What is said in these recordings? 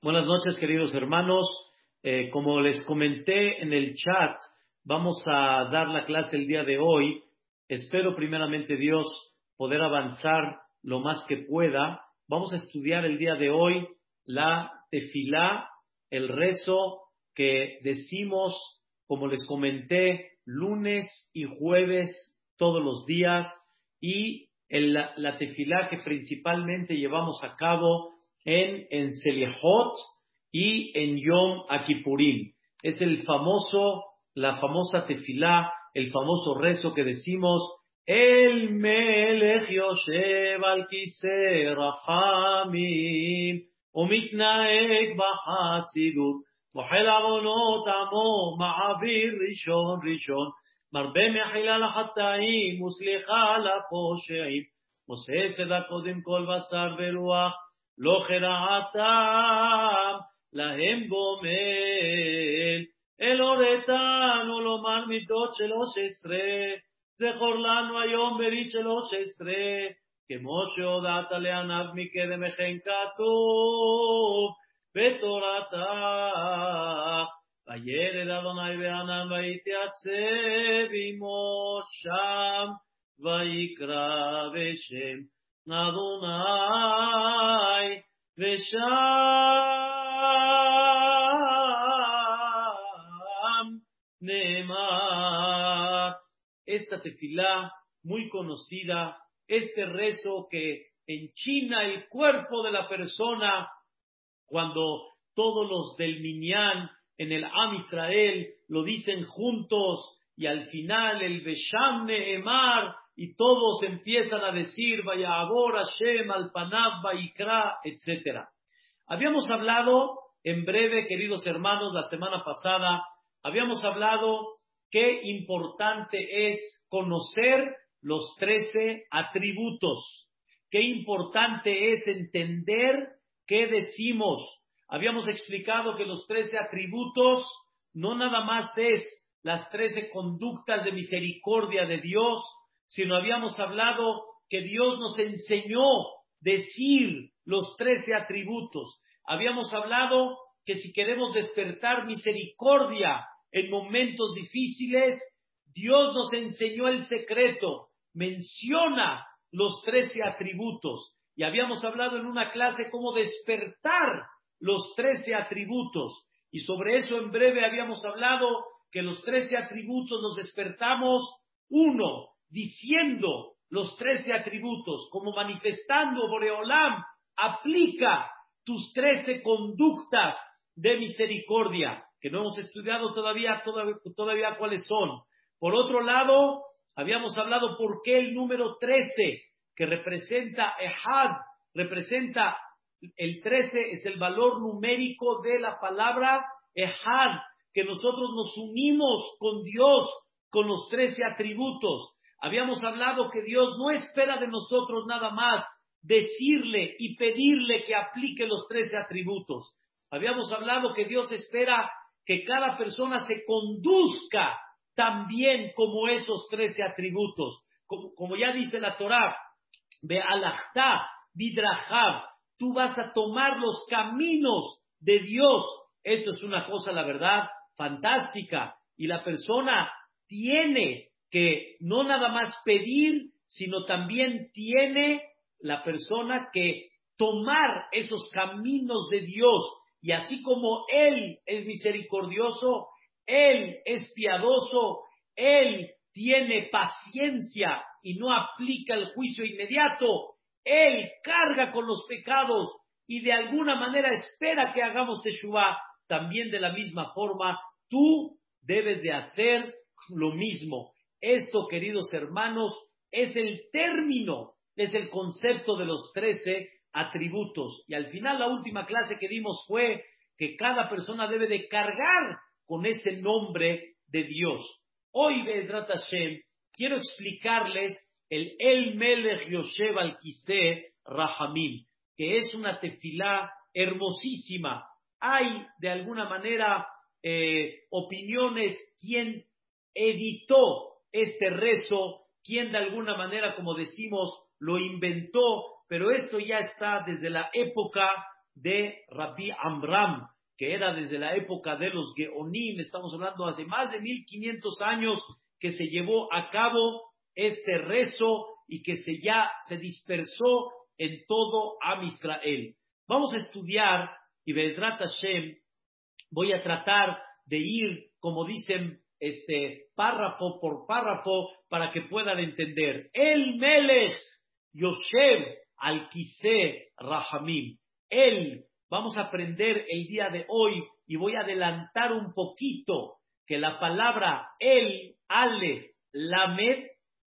Buenas noches, queridos hermanos. Eh, como les comenté en el chat, vamos a dar la clase el día de hoy. Espero primeramente Dios poder avanzar lo más que pueda. Vamos a estudiar el día de hoy la tefilá, el rezo que decimos, como les comenté, lunes y jueves todos los días y la, la tefilá que principalmente llevamos a cabo en, en Selehot y en Yom Akipurim. Es el famoso, la famosa tefilá, el famoso rezo que decimos, el Melech Yoshev al Kiseh Rachamim, ומתנהג בחסידות, מוחל עוונות עמו, מעביר ראשון ראשון, מרבה מחילה לחטאים וסליחה לפושעים, עושה צדקות עם כל בשר ורוח, לא חרעתם להם גומל. אל הורתנו לומר מידות שלוש עשרה, זכור לנו היום ברית שלוש עשרה, כמו שהודעת לעניו מקדם וכן כתוב בתורתה. וילד אדוני בענן ויתייצב עמו שם, ויקרא בשם Adonai Vesham Neemar. Esta tefilá muy conocida, este rezo que enchina el cuerpo de la persona cuando todos los del Minyan en el Am Israel lo dicen juntos y al final el Besham Neemar y todos empiezan a decir, vaya ahora Hashem, al Panav, Vaikra, etc. Habíamos hablado, en breve, queridos hermanos, la semana pasada, habíamos hablado qué importante es conocer los trece atributos, qué importante es entender qué decimos. Habíamos explicado que los trece atributos no nada más es las trece conductas de misericordia de Dios, sino habíamos hablado que Dios nos enseñó decir los trece atributos. Habíamos hablado que si queremos despertar misericordia en momentos difíciles, Dios nos enseñó el secreto, menciona los trece atributos. Y habíamos hablado en una clase cómo despertar los trece atributos. Y sobre eso en breve habíamos hablado que los trece atributos los despertamos, uno, diciendo los trece atributos, como manifestando Boreolam, aplica tus trece conductas de misericordia, que no hemos estudiado todavía, todavía, cuáles son. Por otro lado, habíamos hablado por qué el número trece, que representa Ehad, representa el trece, es el valor numérico de la palabra Ehad, que nosotros nos unimos con Dios con los trece atributos. Habíamos hablado que Dios no espera de nosotros nada más decirle y pedirle que aplique los trece atributos. Habíamos hablado que Dios espera que cada persona se conduzca también como esos trece atributos. Como, ya dice la Torah, ve alachta, vidrahab, tú vas a tomar los caminos de Dios. Esto es una cosa, la verdad, fantástica. Y la persona tiene que no nada más pedir, sino también tiene la persona que tomar esos caminos de Dios. Y así como Él es misericordioso, Él es piadoso, Él tiene paciencia y no aplica el juicio inmediato, Él carga con los pecados y de alguna manera espera que hagamos Teshuvah. También de la misma forma, tú debes de hacer lo mismo. Esto, queridos hermanos, es el término, es el concepto de los trece atributos. Y al final la última clase que dimos fue que cada persona debe de cargar con ese nombre de Dios. Hoy, Bedrat Hashem, quiero explicarles el El Melech Yoshev al Rahamim, que es una tefilá hermosísima. Hay, de alguna manera, eh, opiniones, quien editó este rezo, quien de alguna manera, como decimos, lo inventó, pero esto ya está desde la época de Rabbi Amram, que era desde la época de los Geonim, estamos hablando hace más de 1500 años que se llevó a cabo este rezo y que se ya se dispersó en todo Am Israel. Vamos a estudiar y Bedrat Hashem voy a tratar de ir, como dicen, este párrafo por párrafo para que puedan entender. El Melech Yoshev al Rahamim. Él, vamos a aprender el día de hoy y voy a adelantar un poquito que la palabra el, Ale, Lamed,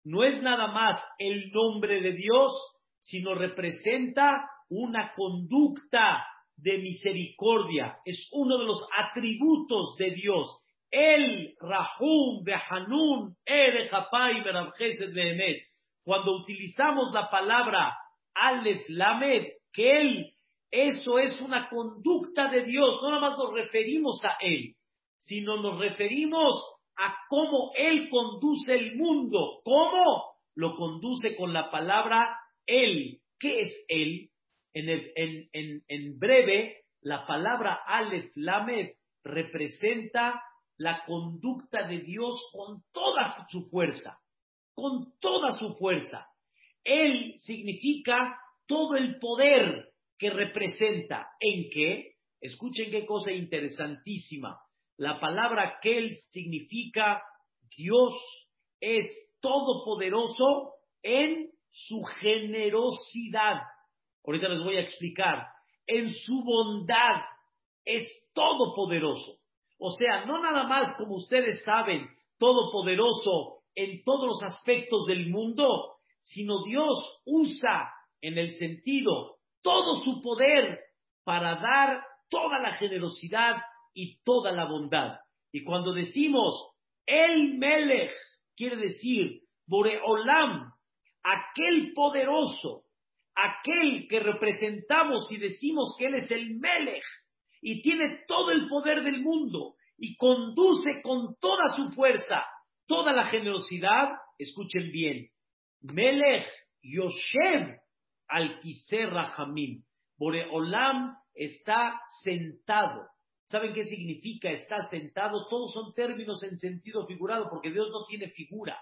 no es nada más el nombre de Dios, sino representa una conducta de misericordia. Es uno de los atributos de Dios. El Rahum Behanun Ere Hapai Behemet. Cuando utilizamos la palabra Alef Lamed, que Él, eso es una conducta de Dios. No nada más nos referimos a Él, sino nos referimos a cómo Él conduce el mundo. ¿Cómo? Lo conduce con la palabra Él. ¿Qué es Él? En, breve, la palabra Aleph Lamed representa la conducta de Dios con toda su fuerza, con toda su fuerza. Él significa todo el poder que representa. ¿En qué? Escuchen qué cosa interesantísima. La palabra Kel significa Dios es todopoderoso en su generosidad. Ahorita les voy a explicar. En su bondad es todopoderoso. O sea, no nada más como ustedes saben, todopoderoso en todos los aspectos del mundo, sino Dios usa en el sentido todo su poder para dar toda la generosidad y toda la bondad. Y cuando decimos el Melech, quiere decir Boreolam, aquel poderoso, aquel que representamos y decimos que Él es el Melech y tiene todo el poder del mundo y conduce con toda su fuerza, toda la generosidad, escuchen bien, Melech Yoshem al Rahamim. Boreolam está sentado. ¿Saben qué significa estar sentado? Todos son términos en sentido figurado, porque Dios no tiene figura.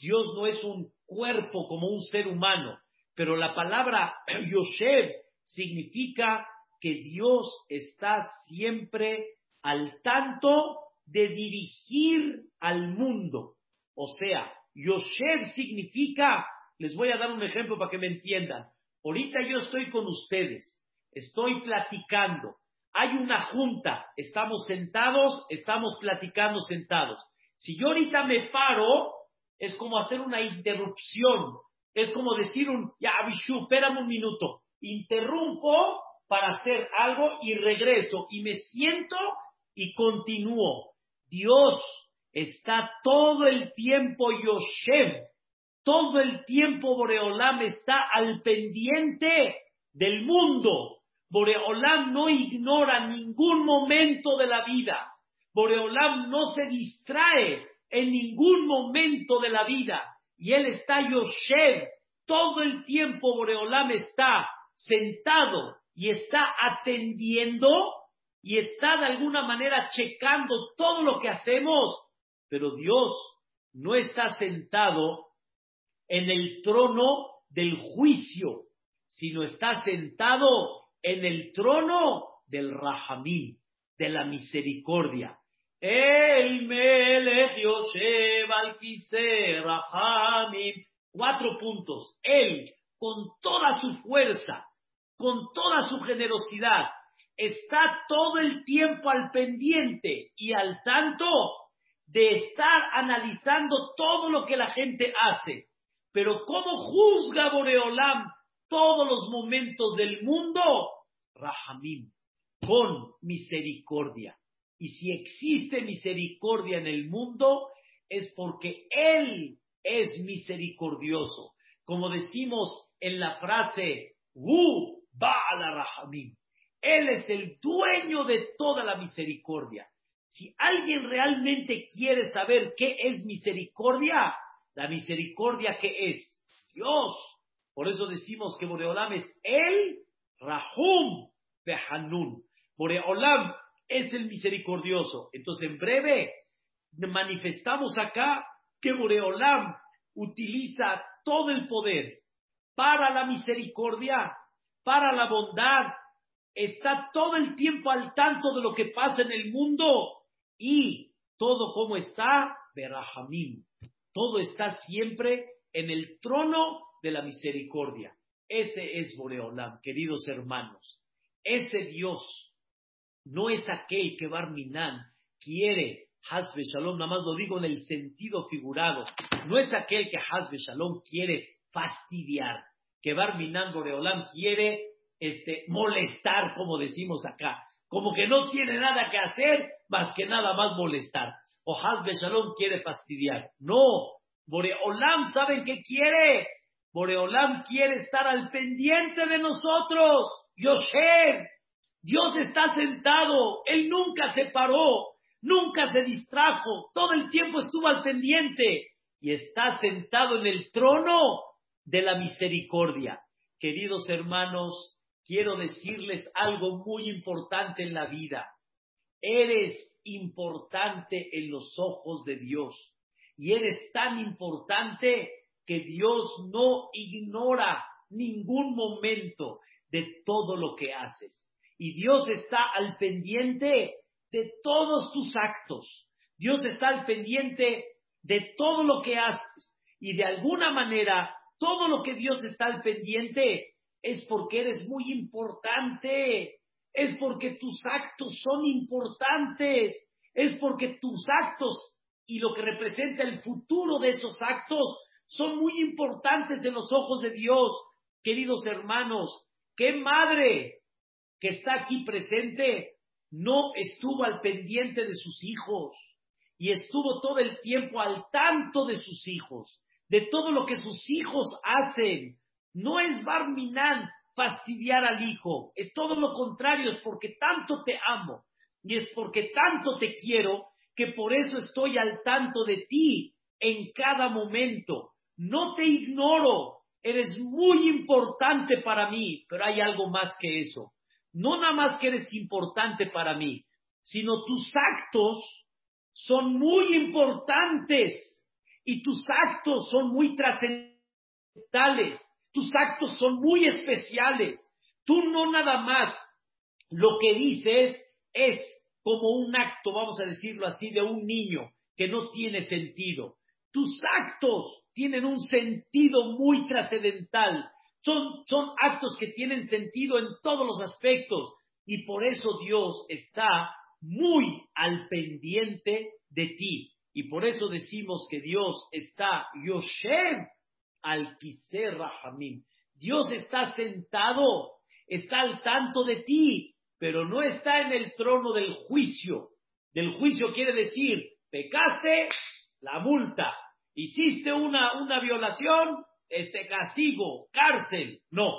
Dios no es un cuerpo como un ser humano. Pero la palabra Yoshev significa que Dios está siempre al tanto de dirigir al mundo. O sea, Yoshev significa, les voy a dar un ejemplo para que me entiendan. Ahorita yo estoy con ustedes, estoy platicando, hay una junta, estamos sentados, estamos platicando sentados. Si yo ahorita me paro, es como hacer una interrupción, es como decir un, ya, Abishu, espérame un minuto. Interrumpo para hacer algo y regreso y me siento y continúo. Dios está todo el tiempo Yoshem, todo el tiempo Boreolam está al pendiente del mundo. Boreolam no ignora ningún momento de la vida. Boreolam no se distrae en ningún momento de la vida y él está Yoshev, todo el tiempo Boreolam está sentado y está atendiendo y está de alguna manera checando todo lo que hacemos, pero Dios no está sentado en el trono del juicio, sino está sentado en el trono del Rahamim, de la misericordia. El Melech Yosef al Rahamim. Cuatro puntos. Él, con toda su fuerza, con toda su generosidad, está todo el tiempo al pendiente y al tanto de estar analizando todo lo que la gente hace. Pero ¿cómo juzga Boreolam todos los momentos del mundo? Rahamim, con misericordia. Y si existe misericordia en el mundo, es porque Él es misericordioso. Como decimos en la frase, Hu Ba'ala Rahamim. Él es el dueño de toda la misericordia. Si alguien realmente quiere saber qué es misericordia, la misericordia que es Dios. Por eso decimos que Boreolam es el Rahum, Behanun. Boreolam es el misericordioso. Entonces, en breve, manifestamos acá que Boreolam utiliza todo el poder para la misericordia, para la bondad, está todo el tiempo al tanto de lo que pasa en el mundo y todo como está, Berahamim. Todo está siempre en el trono de la misericordia. Ese es Boreolam, queridos hermanos. Ese Dios no es aquel que Barminan quiere, Hazbe Shalom, nada más lo digo en el sentido figurado, no es aquel que Hazbe Shalom quiere fastidiar, que Barminan Boreolam quiere este, molestar, como decimos acá, como que no tiene nada que hacer más que nada más molestar. O Hazbe Shalom quiere fastidiar. No, Boreolam, ¿saben qué quiere? Boreolam quiere estar al pendiente de nosotros. Yosher, Dios está sentado, Él nunca se paró, nunca se distrajo, todo el tiempo estuvo al pendiente y está sentado en el trono de la misericordia. Queridos hermanos, quiero decirles algo muy importante en la vida. Eres importante en los ojos de Dios y eres tan importante que Dios no ignora ningún momento de todo lo que haces y Dios está al pendiente de todos tus actos. Dios está al pendiente de todo lo que haces. Y de alguna manera, todo lo que Dios está al pendiente es porque eres muy importante. Es porque tus actos son importantes. Es porque tus actos y lo que representa el futuro de esos actos son muy importantes en los ojos de Dios. Queridos hermanos, qué madre que está aquí presente no estuvo al pendiente de sus hijos y estuvo todo el tiempo al tanto de sus hijos, de todo lo que sus hijos hacen. No es Barminan fastidiar al hijo, es todo lo contrario, es porque tanto te amo y es porque tanto te quiero que por eso estoy al tanto de ti en cada momento. No te ignoro, eres muy importante para mí, pero hay algo más que eso no nada más que eres importante para mí, sino tus actos son muy importantes y tus actos son muy trascendentales, tus actos son muy especiales. Tú no nada más lo que dices es como un acto, vamos a decirlo así, de un niño que no tiene sentido. Tus actos tienen un sentido muy trascendental, son, actos que tienen sentido en todos los aspectos y por eso Dios está muy al pendiente de ti. Y por eso decimos que Dios está Yoshem al Kiser Rahamim. Dios está sentado, está al tanto de ti, pero no está en el trono del juicio. Del juicio quiere decir, pecaste, la multa. Hiciste una, una violación, este castigo, cárcel. No,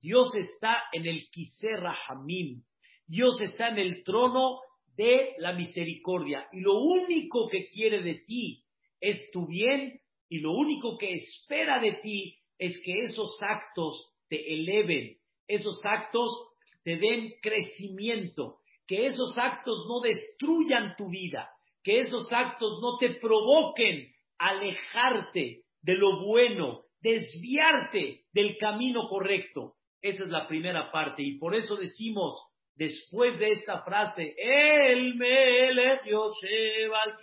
Dios está en el Kiser Hamim. Dios está en el trono de la misericordia. Y lo único que quiere de ti es tu bien y lo único que espera de ti es que esos actos te eleven, esos actos te den crecimiento, que esos actos no destruyan tu vida, que esos actos no te provoquen alejarte de lo bueno, desviarte del camino correcto. Esa es la primera parte. Y por eso decimos, después de esta frase, El Melech Yosef al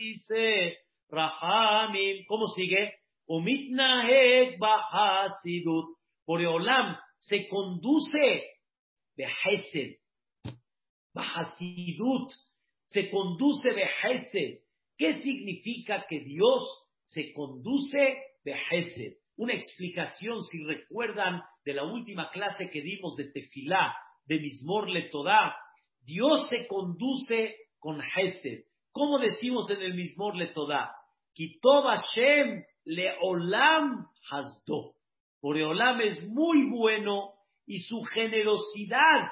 Rahamim, ¿cómo sigue? Umitnahek Bahasidut. Olam se conduce Behesed. Bahasidut. Se conduce Behesed. ¿Qué significa que Dios se conduce Behesed? una explicación, si recuerdan, de la última clase que dimos de Tefilá, de Mismor Letodá. Dios se conduce con Hesed. ¿Cómo decimos en el Mismor Letodá? Kitov Hashem leolam hasdo. Olam es muy bueno y su generosidad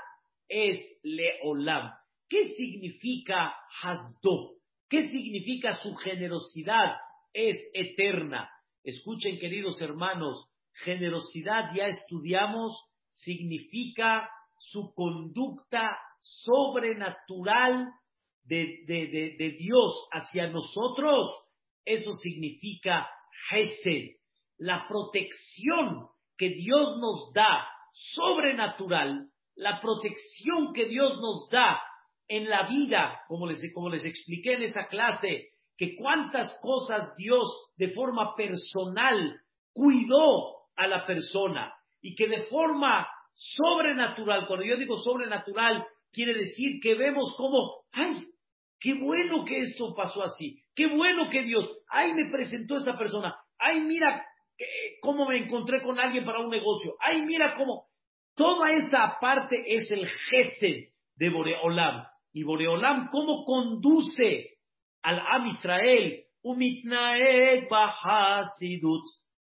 es leolam. ¿Qué significa hasdo? ¿Qué significa su generosidad? Es eterna. Escuchen, queridos hermanos, generosidad ya estudiamos, significa su conducta sobrenatural de, de, Dios hacia nosotros, eso significa Hesed, la protección que Dios nos da sobrenatural, la protección que Dios nos da en la vida, como les, como les expliqué en esa clase, que cuántas cosas Dios de forma personal cuidó a la persona y que de forma sobrenatural, cuando yo digo sobrenatural, quiere decir que vemos como, ay, qué bueno que esto pasó así, qué bueno que Dios, ay, me presentó esta persona, ay, mira cómo me encontré con alguien para un negocio, ay, mira cómo, toda esa parte es el gesed de Boreolam. Y Boreolam, ¿cómo conduce al Am Israel?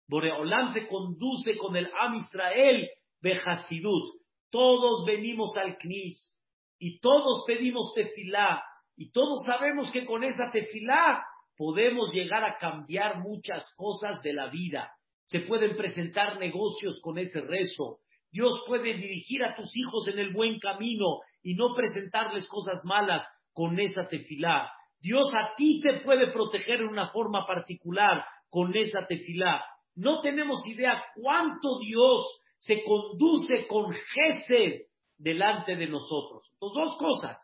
Boreolam se conduce con el Am Israel Behasidut. Todos venimos al Knis y todos pedimos tefilá y todos sabemos que con esa tefilá podemos llegar a cambiar muchas cosas de la vida. Se pueden presentar negocios con ese rezo. Dios puede dirigir a tus hijos en el buen camino y no presentarles cosas malas con esa tefilá. Dios a ti te puede proteger en una forma particular con esa tefilá. No tenemos idea cuánto Dios se conduce con Gesed delante de nosotros. dos cosas.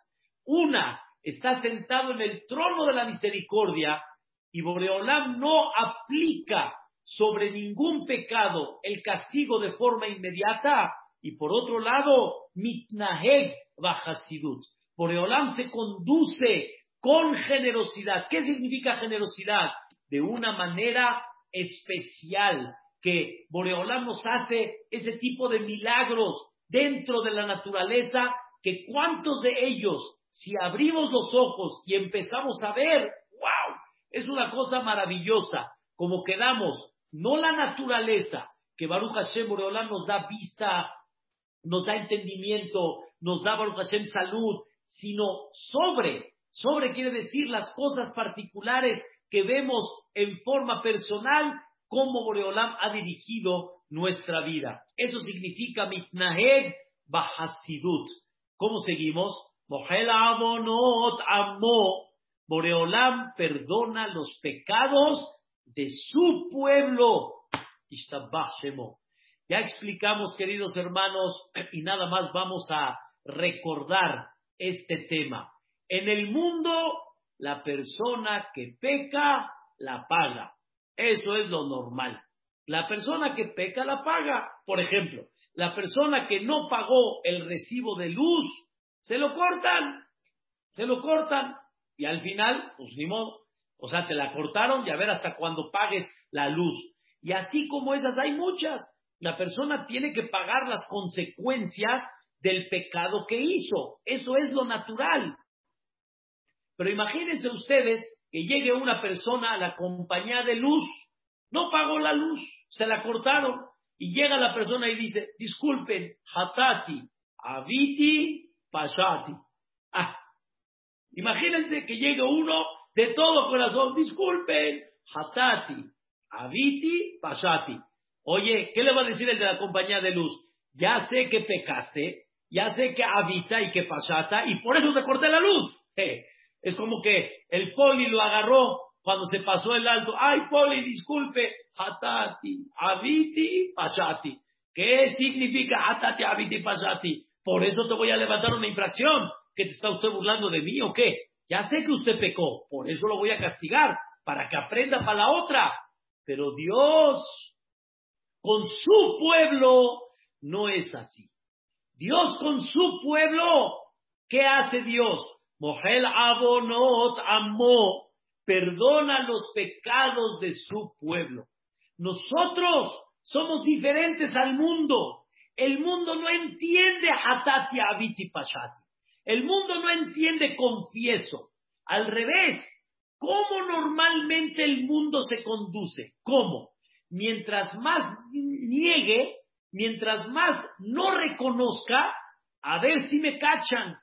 Una, está sentado en el trono de la misericordia y Boreolam no aplica sobre ningún pecado el castigo de forma inmediata. Y por otro lado, mitnaheg bajasidut. Boreolam se conduce con generosidad. ¿Qué significa generosidad? De una manera especial que Boreolam nos hace ese tipo de milagros dentro de la naturaleza que cuántos de ellos, si abrimos los ojos y empezamos a ver, wow, es una cosa maravillosa, como quedamos, no la naturaleza, que Baruch Hashem Boreolam nos da vista, nos da entendimiento, nos da Baruch Hashem salud, sino sobre, sobre quiere decir las cosas particulares que vemos en forma personal cómo Boreolam ha dirigido nuestra vida. Eso significa mitnaheg bahasidut. ¿Cómo seguimos? Mohel abonot amo. Boreolam perdona los pecados de su pueblo. Ya explicamos, queridos hermanos, y nada más vamos a recordar este tema. En el mundo, la persona que peca la paga. Eso es lo normal. La persona que peca la paga. Por ejemplo, la persona que no pagó el recibo de luz, se lo cortan. Se lo cortan. Y al final, pues ni modo. O sea, te la cortaron y a ver hasta cuando pagues la luz. Y así como esas hay muchas. La persona tiene que pagar las consecuencias del pecado que hizo. Eso es lo natural. Pero imagínense ustedes que llegue una persona a la compañía de luz, no pagó la luz, se la cortaron, y llega la persona y dice, disculpen, hatati, aviti, pasati. Ah, imagínense que llegue uno de todo corazón, disculpen, hatati, aviti, pasati. Oye, ¿qué le va a decir el de la compañía de luz? Ya sé que pecaste, ya sé que habita y que pasata, y por eso te corté la luz. es como que el poli lo agarró cuando se pasó el alto. Ay, poli, disculpe. Hatati, abiti, pasati. ¿Qué significa hatati, abiti, pasati? Por eso te voy a levantar una infracción. ¿Que te está usted burlando de mí o qué? Ya sé que usted pecó, por eso lo voy a castigar, para que aprenda para la otra. Pero Dios, con su pueblo, no es así. Dios con su pueblo, ¿qué hace Dios? Mohel Abonot Amó, perdona los pecados de su pueblo. Nosotros somos diferentes al mundo. El mundo no entiende Hatati Abiti Pashati. El mundo no entiende confieso. Al revés, ¿cómo normalmente el mundo se conduce? ¿Cómo? Mientras más niegue, mientras más no reconozca, a ver si me cachan,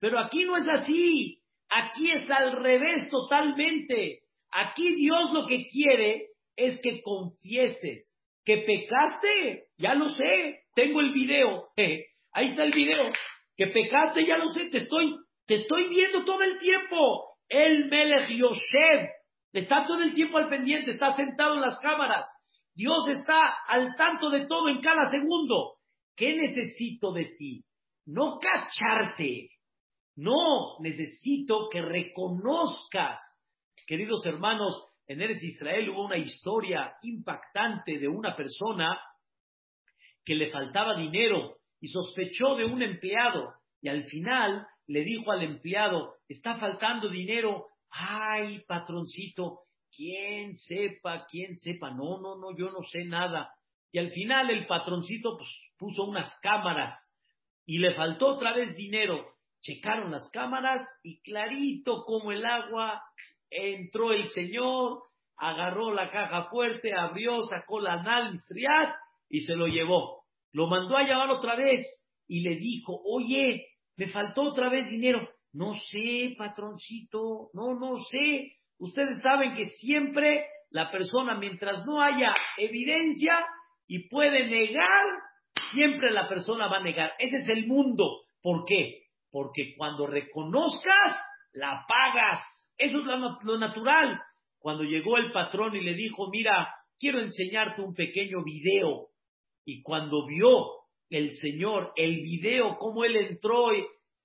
pero aquí no es así. Aquí es al revés totalmente. Aquí Dios lo que quiere es que confieses que pecaste. Ya lo sé. Tengo el video. Ahí está el video. Que pecaste, ya lo sé, te estoy, te estoy viendo todo el tiempo. El Melech Yoshev está todo el tiempo al pendiente, está sentado en las cámaras. Dios está al tanto de todo en cada segundo. ¿Qué necesito de ti? No cacharte. No, necesito que reconozcas. Queridos hermanos, en Eres Israel hubo una historia impactante de una persona que le faltaba dinero y sospechó de un empleado y al final le dijo al empleado, está faltando dinero, ay, patroncito, quién sepa, quién sepa, no, no, no, yo no sé nada. Y al final el patroncito pues, puso unas cámaras y le faltó otra vez dinero. Checaron las cámaras y clarito como el agua entró el señor, agarró la caja fuerte, abrió, sacó la análisis y se lo llevó. Lo mandó a llamar otra vez y le dijo, oye, me faltó otra vez dinero. No sé, patroncito, no, no sé. Ustedes saben que siempre la persona, mientras no haya evidencia y puede negar, siempre la persona va a negar. Ese es el mundo. ¿Por qué? Porque cuando reconozcas, la pagas. Eso es lo, natural. Cuando llegó el patrón y le dijo, mira, quiero enseñarte un pequeño video. Y cuando vio el Señor el video, cómo él entró,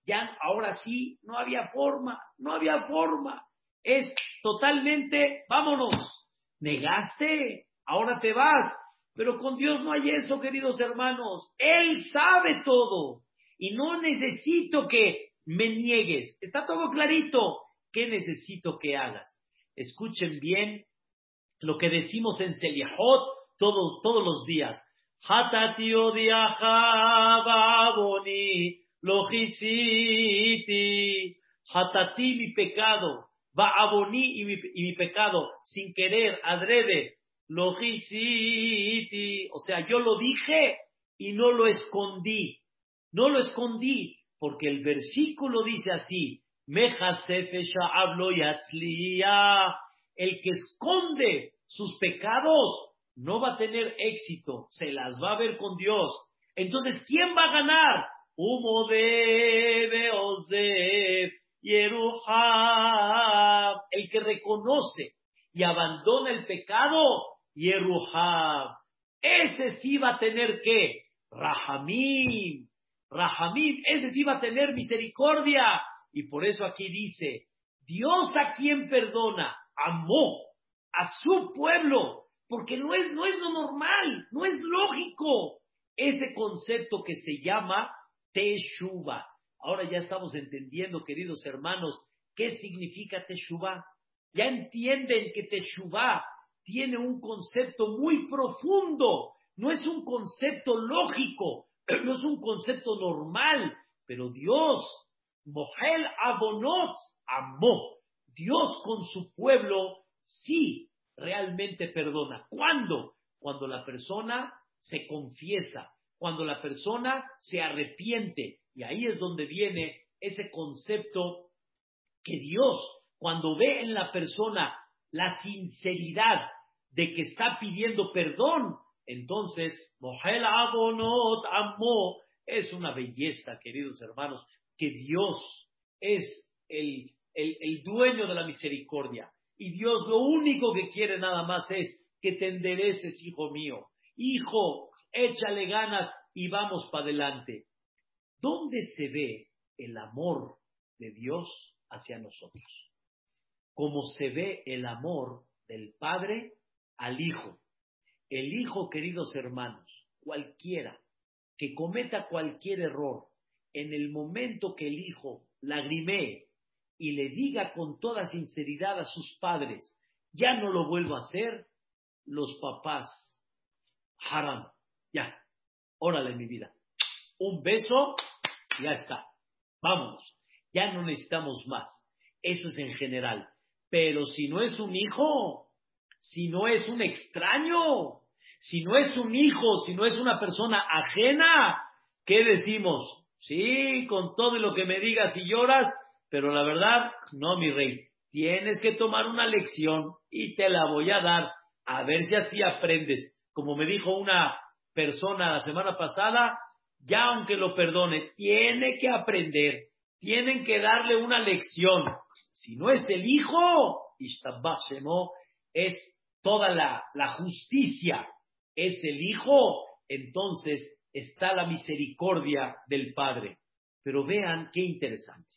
ya ahora sí, no había forma, no había forma. Es totalmente, vámonos, negaste, ahora te vas. Pero con Dios no hay eso, queridos hermanos. Él sabe todo. Y no necesito que me niegues. Está todo clarito. ¿Qué necesito que hagas? Escuchen bien lo que decimos en Seliahot todos, todos los días. Hatati Hatati mi pecado. Va aboní y mi, y mi pecado. Sin querer, adrede. Lojisiti. O sea, yo lo dije y no lo escondí. No lo escondí. Porque el versículo dice así. El que esconde sus pecados no va a tener éxito, se las va a ver con Dios. Entonces, ¿quién va a ganar? Humo de Yeruhab, el que reconoce y abandona el pecado, Yeruhab. Ese sí va a tener que, Rahamim, Rahamim, ese sí va a tener misericordia. Y por eso aquí dice, Dios a quien perdona, amó a su pueblo, porque no es, no es lo normal, no es lógico ese concepto que se llama Teshuva. Ahora ya estamos entendiendo, queridos hermanos, qué significa Teshuva. Ya entienden que Teshuva tiene un concepto muy profundo, no es un concepto lógico, no es un concepto normal, pero Dios, Mohel Abonot, amó. Dios con su pueblo sí realmente perdona. ¿Cuándo? Cuando la persona se confiesa, cuando la persona se arrepiente. Y ahí es donde viene ese concepto que Dios, cuando ve en la persona la sinceridad de que está pidiendo perdón, entonces, Mohel Abonot amó, es una belleza, queridos hermanos, que Dios es el, el, el dueño de la misericordia. Y Dios lo único que quiere nada más es que te endereces, hijo mío. Hijo, échale ganas y vamos para adelante. ¿Dónde se ve el amor de Dios hacia nosotros? Como se ve el amor del Padre al Hijo. El Hijo, queridos hermanos, cualquiera que cometa cualquier error, en el momento que el Hijo lagrimee y le diga con toda sinceridad a sus padres, ya no lo vuelvo a hacer, los papás, haram, ya, órale mi vida, un beso, ya está, vámonos, ya no necesitamos más, eso es en general, pero si no es un hijo, si no es un extraño, si no es un hijo, si no es una persona ajena, ¿qué decimos? Sí, con todo lo que me digas y lloras, pero la verdad, no, mi rey. Tienes que tomar una lección y te la voy a dar. A ver si así aprendes. Como me dijo una persona la semana pasada, ya aunque lo perdone, tiene que aprender, tienen que darle una lección. Si no es el hijo, es toda la, la justicia, es el hijo, entonces está la misericordia del Padre. Pero vean qué interesante.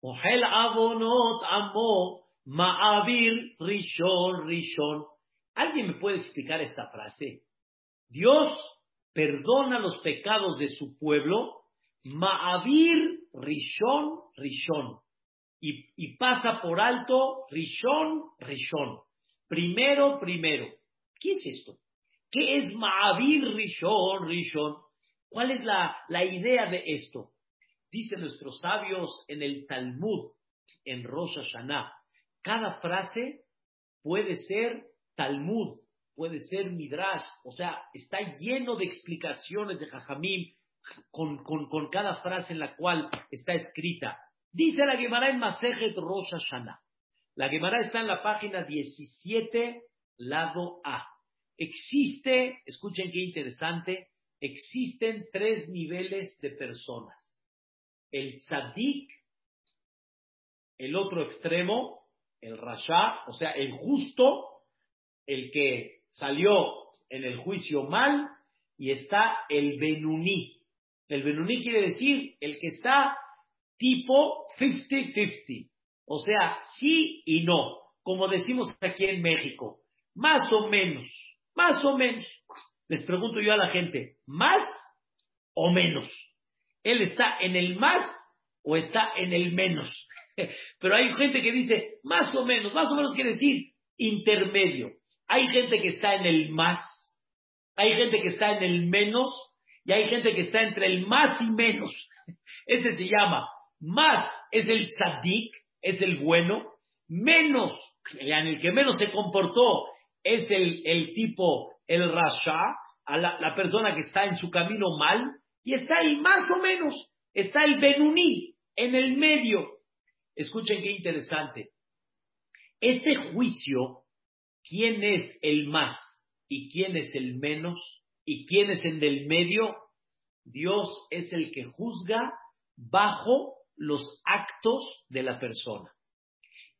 Ohel Abonot Amo Ma'avir Rishon Rishon. ¿Alguien me puede explicar esta frase? Dios perdona los pecados de su pueblo, Ma'avir Rishon Rishon. Y, y, pasa por alto Rishon Rishon. Primero, primero. ¿Qué es esto? ¿Qué es Ma'avir Rishon Rishon? ¿Cuál es la, la idea de esto? Dicen nuestros sabios en el Talmud, en Rosh Hashanah, cada frase puede ser Talmud, puede ser Midrash, o sea, está lleno de explicaciones de Jajamim con, con, cada frase en la cual está escrita. Dice la Gemara en Masejet Rosh Hashanah. La Gemara está en la página 17, lado A. Existe, escuchen qué interesante, existen tres niveles de personas. El tzadik, el otro extremo, el rasha, o sea, el justo, el que salió en el juicio mal, y está el benuní. El benuní quiere decir el que está tipo 50-50, o sea, sí y no, como decimos aquí en México, más o menos. Más o menos. Les pregunto yo a la gente, ¿más o menos? ¿Él está en el más o está en el menos? Pero hay gente que dice, más o menos, más o menos quiere decir intermedio. Hay gente que está en el más, hay gente que está en el menos y hay gente que está entre el más y menos. Ese se llama más es el sadik, es el bueno, menos, en el que menos se comportó es el, tipo, el rasha, a la, persona que está en su camino mal, y está el más o menos, está el benuní, en el medio. Escuchen qué interesante. Este juicio, ¿quién es el más y quién es el menos y quién es el del medio? Dios es el que juzga bajo los actos de la persona.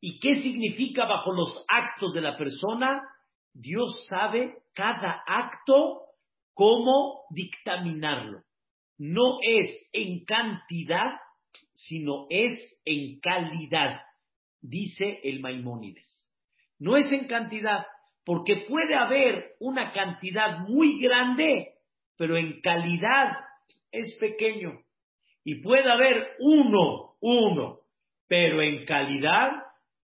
¿Y qué significa bajo los actos de la persona? Dios sabe cada acto cómo dictaminarlo. No es en cantidad, sino es en calidad, dice el Maimónides. No es en cantidad, porque puede haber una cantidad muy grande, pero en calidad es pequeño. Y puede haber uno, uno, pero en calidad,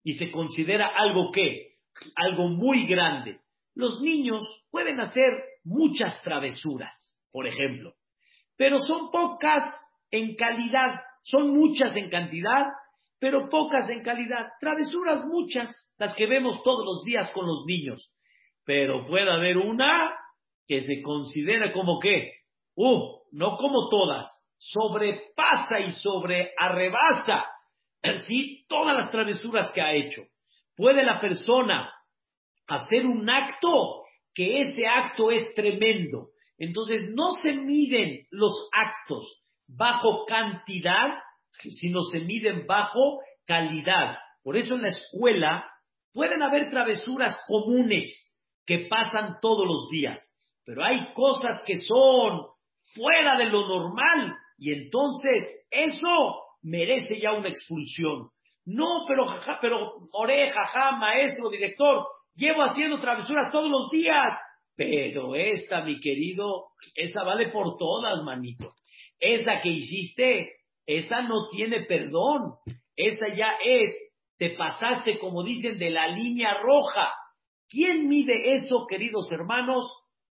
y se considera algo que algo muy grande. Los niños pueden hacer muchas travesuras, por ejemplo, pero son pocas en calidad, son muchas en cantidad, pero pocas en calidad. Travesuras muchas, las que vemos todos los días con los niños, pero puede haber una que se considera como que, uh, no como todas, sobrepasa y sobrearrebasa, todas las travesuras que ha hecho. Puede la persona hacer un acto que ese acto es tremendo. Entonces no se miden los actos bajo cantidad, sino se miden bajo calidad. Por eso en la escuela pueden haber travesuras comunes que pasan todos los días, pero hay cosas que son fuera de lo normal y entonces eso merece ya una expulsión. No, pero, jaja, pero, oreja, jaja, maestro, director, llevo haciendo travesuras todos los días. Pero esta, mi querido, esa vale por todas, manito. Esa que hiciste, esa no tiene perdón. Esa ya es, te pasaste, como dicen, de la línea roja. ¿Quién mide eso, queridos hermanos?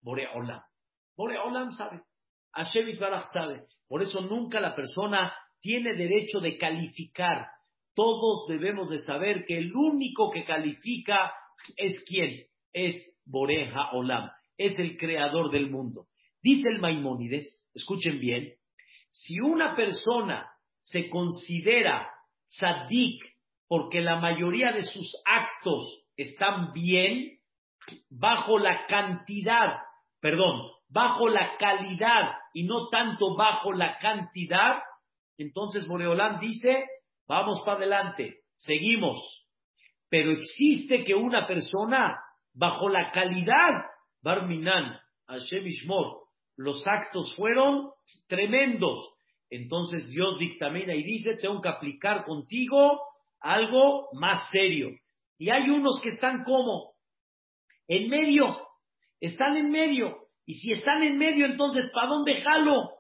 Boreolam. Boreolam sabe. Hashem sabe. Por eso nunca la persona tiene derecho de calificar. Todos debemos de saber que el único que califica es quién? Es Boreja Olam, es el creador del mundo. Dice el Maimónides, escuchen bien, si una persona se considera tzadik porque la mayoría de sus actos están bien, bajo la cantidad, perdón, bajo la calidad y no tanto bajo la cantidad, entonces Boreolán dice, vamos para adelante, seguimos. Pero existe que una persona, bajo la calidad, Barminan, Hashem Ishmor, los actos fueron tremendos. Entonces Dios dictamina y dice, tengo que aplicar contigo algo más serio. Y hay unos que están como en medio, están en medio. Y si están en medio, entonces, ¿para dónde jalo?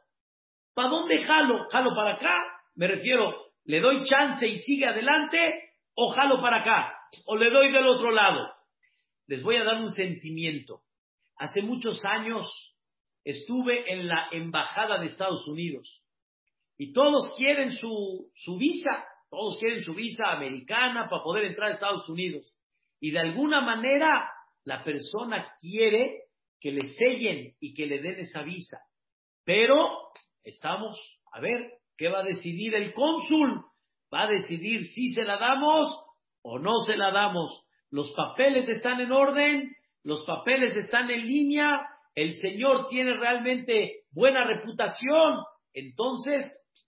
¿Para dónde jalo? ¿Jalo para acá? Me refiero, ¿le doy chance y sigue adelante? ¿O jalo para acá? ¿O le doy del otro lado? Les voy a dar un sentimiento. Hace muchos años estuve en la embajada de Estados Unidos y todos quieren su, su visa, todos quieren su visa americana para poder entrar a Estados Unidos. Y de alguna manera la persona quiere que le sellen y que le den esa visa. Pero estamos, a ver, ¿qué va a decidir el cónsul? Va a decidir si se la damos o no se la damos. Los papeles están en orden, los papeles están en línea, el Señor tiene realmente buena reputación. Entonces,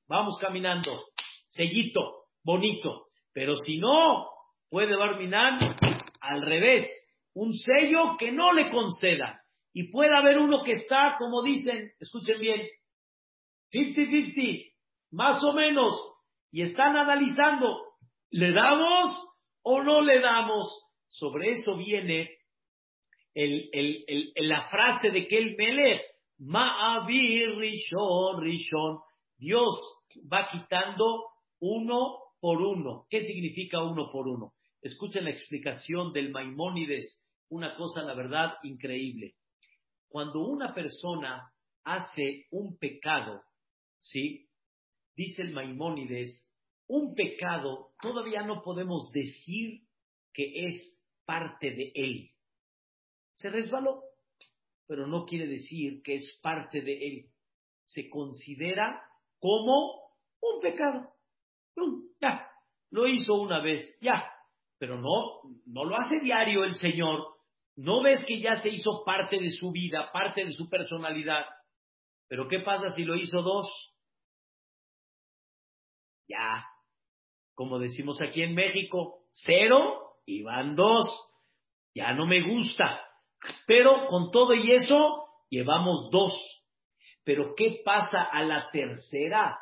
vamos caminando, sellito, bonito. Pero si no, puede Barminan al revés, un sello que no le conceda. Y puede haber uno que está, como dicen, escuchen bien, 50-50, más o menos, y están analizando, ¿le damos o no le damos? Sobre eso viene la frase de que el Melech, Ma'avir Rishon, Rishon, Dios va quitando uno por uno. ¿Qué significa uno por uno? Escuchen la explicación del Maimónides, una cosa, la verdad, increíble. Cuando una persona hace un pecado, ¿sí? Dice el Maimónides, un pecado todavía no podemos decir que es parte de él. Se resbaló, pero no quiere decir que es parte de él. Se considera como un pecado. Ya, lo hizo una vez, ya, pero no, no lo hace diario el Señor. No ves que ya se hizo parte de su vida, parte de su personalidad. Pero ¿qué pasa si lo hizo dos? Ya, como decimos aquí en México, cero y van dos. Ya no me gusta. Pero con todo y eso, llevamos dos. Pero ¿qué pasa a la tercera?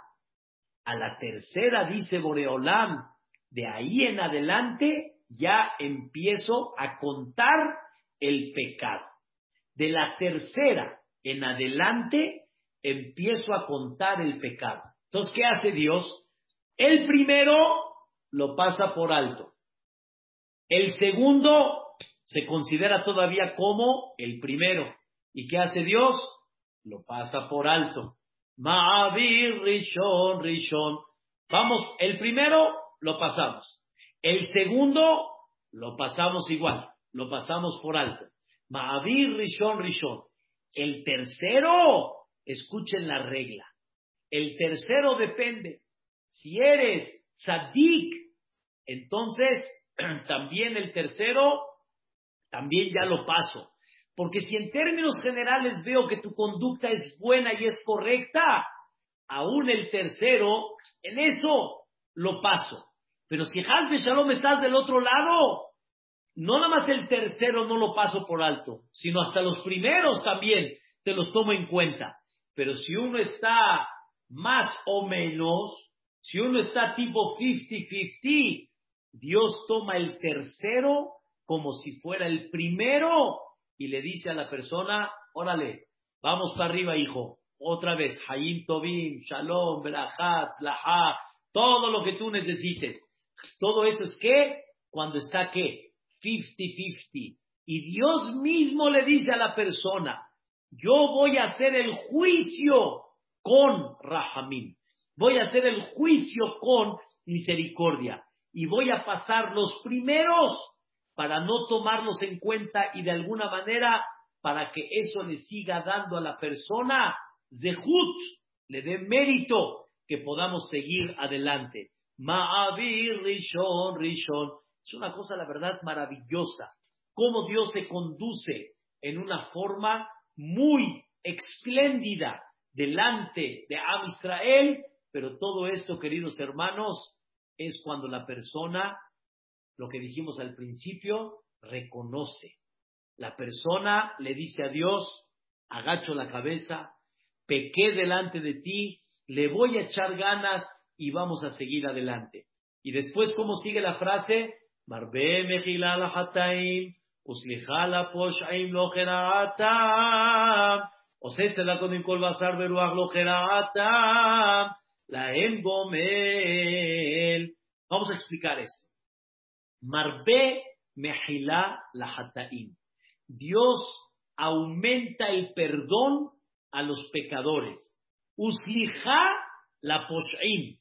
A la tercera, dice Boreolam, de ahí en adelante ya empiezo a contar el pecado. De la tercera en adelante empiezo a contar el pecado. Entonces, ¿qué hace Dios? El primero lo pasa por alto. El segundo se considera todavía como el primero. ¿Y qué hace Dios? Lo pasa por alto. Ma'avir Rishon Rishon. Vamos, el primero lo pasamos. El segundo lo pasamos igual, lo pasamos por alto. Ma'avir Rishon Rishon. El tercero, escuchen la regla. El tercero depende. Si eres tzadik, entonces también el tercero también ya lo paso. Porque si en términos generales veo que tu conducta es buena y es correcta, aún el tercero, en eso lo paso. Pero si Hasbe Shalom estás del otro lado, no nada más el tercero no lo paso por alto, sino hasta los primeros también te los tomo en cuenta. Pero si uno está más o menos, si uno está tipo 50-50, Dios toma el tercero como si fuera el primero y le dice a la persona, órale, vamos para arriba, hijo. Otra vez, Hayim Tobim, Shalom, Berachat, Laha, todo lo que tú necesites. Todo eso es que, cuando está qué? 50-50. Y Dios mismo le dice a la persona, yo voy a hacer el juicio con Rahamim. Voy a hacer el juicio con misericordia. Y voy a pasar los primeros para no tomarlos en cuenta y de alguna manera para que eso le siga dando a la persona zehut, le dé mérito que podamos seguir adelante. Ma'avir Rishon Rishon. Es una cosa, la verdad, maravillosa. Cómo Dios se conduce en una forma muy, espléndida delante de Am Israel, pero todo esto, queridos hermanos, es cuando la persona, lo que dijimos al principio, reconoce. La persona le dice a Dios, agacho la cabeza, pequé delante de ti, le voy a echar ganas y vamos a seguir adelante. Y después, ¿cómo sigue la frase? Marbe mejila la hataim, uslicha la poshaim lo geraatam, la con kol basar beruach lo la gomel. Vamos a explicar esto. Marbe mejila la hataim. Dios aumenta el perdón a los pecadores. Uslija la poshaim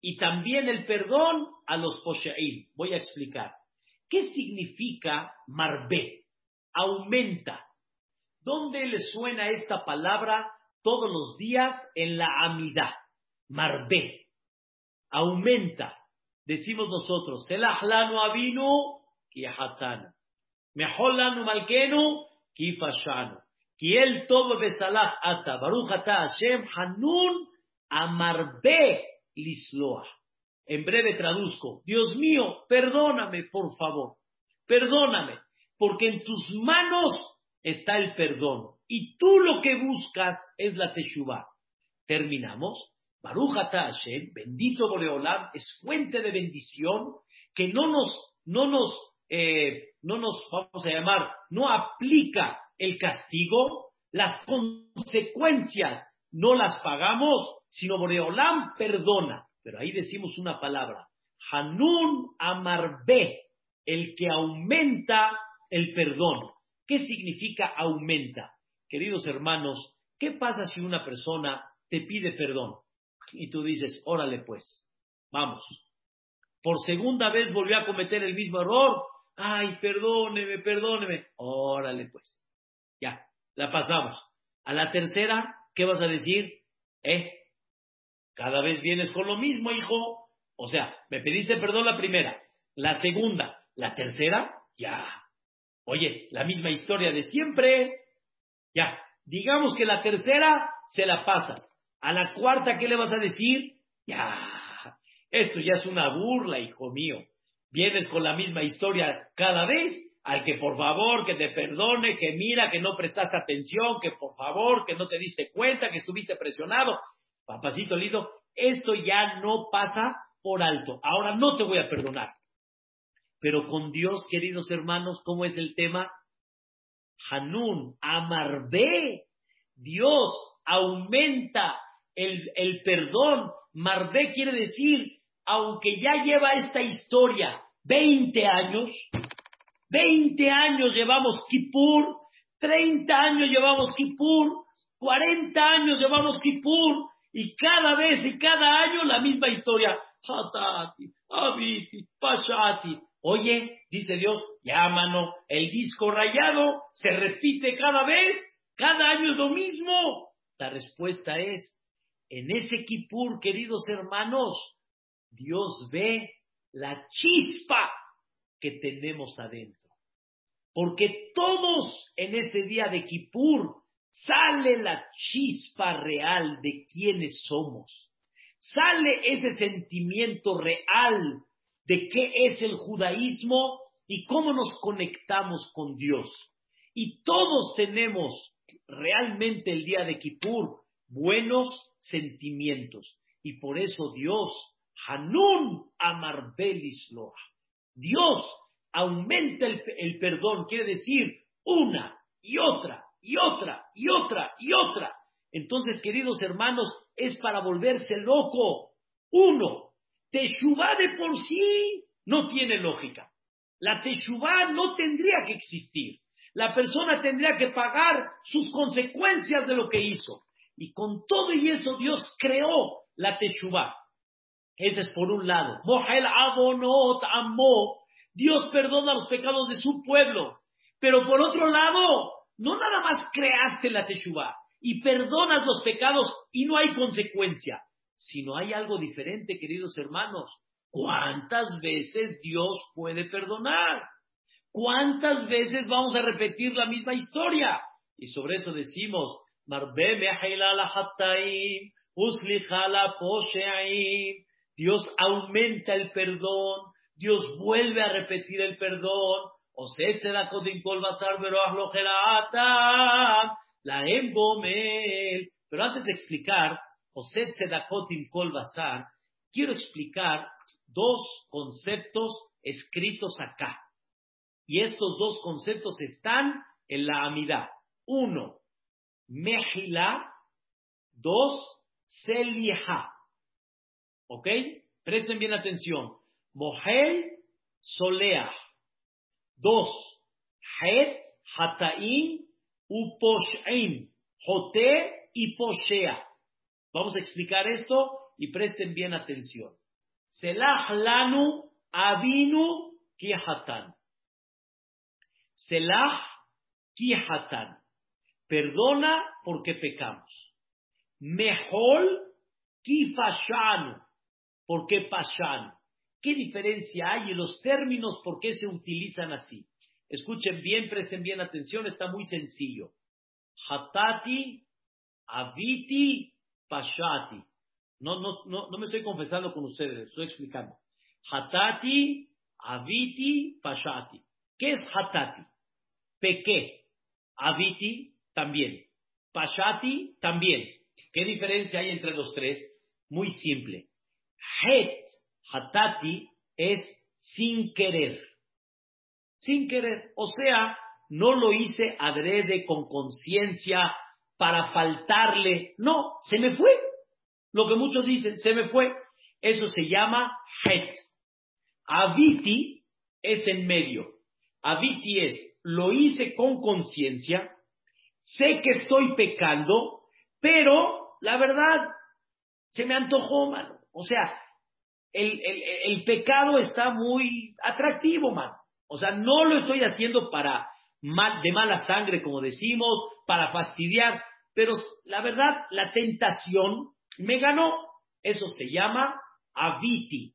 y también el perdón a los posheim. Voy a explicar. ¿Qué significa marbe? Aumenta. ¿Dónde le suena esta palabra todos los días en la amidad? Marbe. Aumenta. Decimos nosotros, Selahlanu avinu kiyahatanu. Meholanu malkenu kifashanu. Kiel todo besalah ata. Baruch ata Hashem hanun amarbe lisloa. En breve traduzco, Dios mío, perdóname, por favor, perdóname, porque en tus manos está el perdón y tú lo que buscas es la teshuva. Terminamos. Baruch Hashem, bendito Boreolam, es fuente de bendición que no nos, no nos, eh, no nos, vamos a llamar, no aplica el castigo, las consecuencias no las pagamos, sino Boreolam perdona. Pero ahí decimos una palabra. Hanun amarbe, el que aumenta el perdón. ¿Qué significa aumenta? Queridos hermanos, ¿qué pasa si una persona te pide perdón? Y tú dices, órale pues, vamos. Por segunda vez volvió a cometer el mismo error. Ay, perdóneme, perdóneme. Órale pues. Ya, la pasamos. A la tercera, ¿qué vas a decir? ¿Eh? Cada vez vienes con lo mismo, hijo. O sea, me pediste perdón la primera, la segunda, la tercera, ya. Oye, la misma historia de siempre. Ya, digamos que la tercera se la pasas. A la cuarta, ¿qué le vas a decir? Ya, esto ya es una burla, hijo mío. Vienes con la misma historia cada vez, al que por favor, que te perdone, que mira, que no prestaste atención, que por favor, que no te diste cuenta, que estuviste presionado. Papacito lindo, esto ya no pasa por alto. Ahora no te voy a perdonar. Pero con Dios, queridos hermanos, ¿cómo es el tema? Hanun, amarbe. Dios aumenta el, perdón. Marbe quiere decir, aunque ya lleva esta historia 20 años, 20 años llevamos Kippur, 30 años llevamos Kippur, 40 años llevamos Kippur, y cada vez y cada año la misma historia. Hatati, Abiti, Pashati. Oye, dice Dios, llámano, el disco rayado se repite cada vez, cada año es lo mismo. La respuesta es, en ese Kippur, queridos hermanos, Dios ve la chispa que tenemos adentro. Porque todos en ese día de Kippur sale la chispa real de quiénes somos. Sale ese sentimiento real de qué es el judaísmo y cómo nos conectamos con Dios. Y todos tenemos realmente el día de Kippur buenos sentimientos. Y por eso Dios, Hanun Amarbelisloa, Dios aumenta el, el perdón, quiere decir una y otra y otra, y otra, y otra. Entonces, queridos hermanos, es para volverse loco. Uno, Teshuvah de por sí no tiene lógica. La Teshuvah no tendría que existir. La persona tendría que pagar sus consecuencias de lo que hizo. Y con todo y eso Dios creó la Teshuvah. Ese es por un lado. Mohel Abonot Amó. Dios perdona los pecados de su pueblo. Pero por otro lado, no nada más creaste la Teshuvah y perdonas los pecados y no hay consecuencia, sino hay algo diferente, queridos hermanos. ¿Cuántas veces Dios puede perdonar? ¿Cuántas veces vamos a repetir la misma historia? Y sobre eso decimos, Marbe mehila la hattaim, uslicha la posheaim. Dios aumenta el perdón, Dios vuelve a repetir el perdón. Oset sedakotim kol basar veroach lo la embomel. Pero antes de explicar, Oset sedakotim kol basar, quiero explicar dos conceptos escritos acá. Y estos dos conceptos están en la amidad. Uno, mejila. Dos, selieha. ¿Ok? Presten bien atención. Mohel, solea. Dos, het, hataim, uposhaim. Jote y poshea. Vamos a explicar esto y presten bien atención. Selah lanu avinu kihatan. Selah kihatan. Perdona porque pecamos. Mejol kifashanu. Porque pashanu. ¿Qué diferencia hay en los términos? ¿Por qué se utilizan así? Escuchen bien, presten bien atención, está muy sencillo. Hatati, aviti, pashati. No, no, no, no me estoy confesando con ustedes, estoy explicando. Hatati, aviti, pashati. ¿Qué es hatati? Pequé. Aviti, también. Pashati, también. ¿Qué diferencia hay entre los tres? Muy simple. Het, hatati, es sin querer. Sin querer. O sea, no lo hice adrede con conciencia para faltarle. No, se me fue. Lo que muchos dicen, se me fue. Eso se llama het. Aviti es en medio. Aviti es, lo hice con conciencia, sé que estoy pecando, pero la verdad, se me antojó, mano. O sea, el, el, pecado está muy atractivo, mano. O sea, no lo estoy haciendo para mal, de mala sangre, como decimos, para fastidiar, pero la verdad, la tentación me ganó. Eso se llama aviti.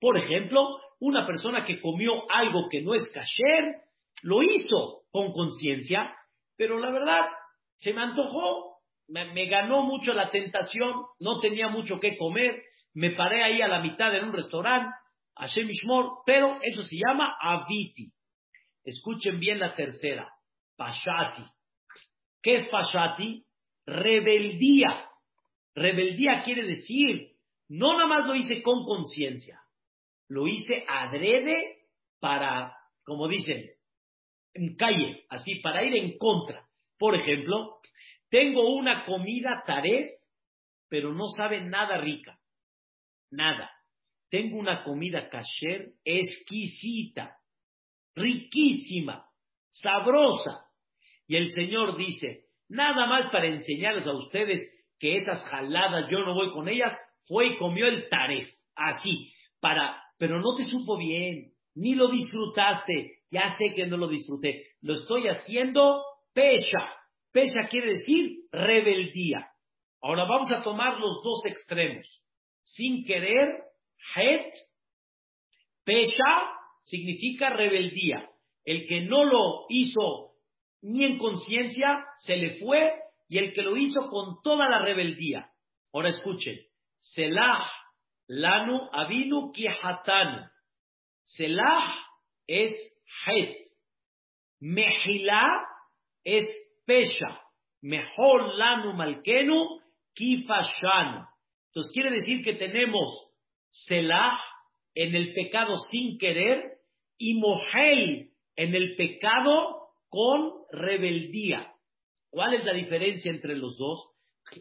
Por ejemplo, una persona que comió algo que no es kasher, lo hizo con conciencia, pero la verdad, se me antojó, me, ganó mucho la tentación, no tenía mucho que comer, me paré ahí a la mitad en un restaurante, a Ishmor, pero eso se llama aviti. Escuchen bien la tercera, pashati. ¿Qué es pashati? Rebeldía. Rebeldía quiere decir, no nada más lo hice con conciencia, lo hice adrede para, como dicen, en calle, así, para ir en contra. Por ejemplo, tengo una comida taref, pero no sabe nada rica. Nada. Tengo una comida kasher exquisita, riquísima, sabrosa. Y el Señor dice, nada más para enseñarles a ustedes que esas jaladas yo no voy con ellas, fue y comió el taref, así, para, pero no te supo bien, ni lo disfrutaste, ya sé que no lo disfruté, lo estoy haciendo pesha, pesha quiere decir rebeldía. Ahora vamos a tomar los dos extremos, sin querer, het, pesha significa rebeldía, el que no lo hizo ni en conciencia, se le fue y el que lo hizo con toda la rebeldía. Ahora escuchen. Selah lanu avinu kihatanu. Selah es het. Mejilá es pesha. Mejor lanu malkenu kifashanu. Entonces quiere decir que tenemos selah en el pecado sin querer y mohel en el pecado con rebeldía. ¿Cuál es la diferencia entre los dos?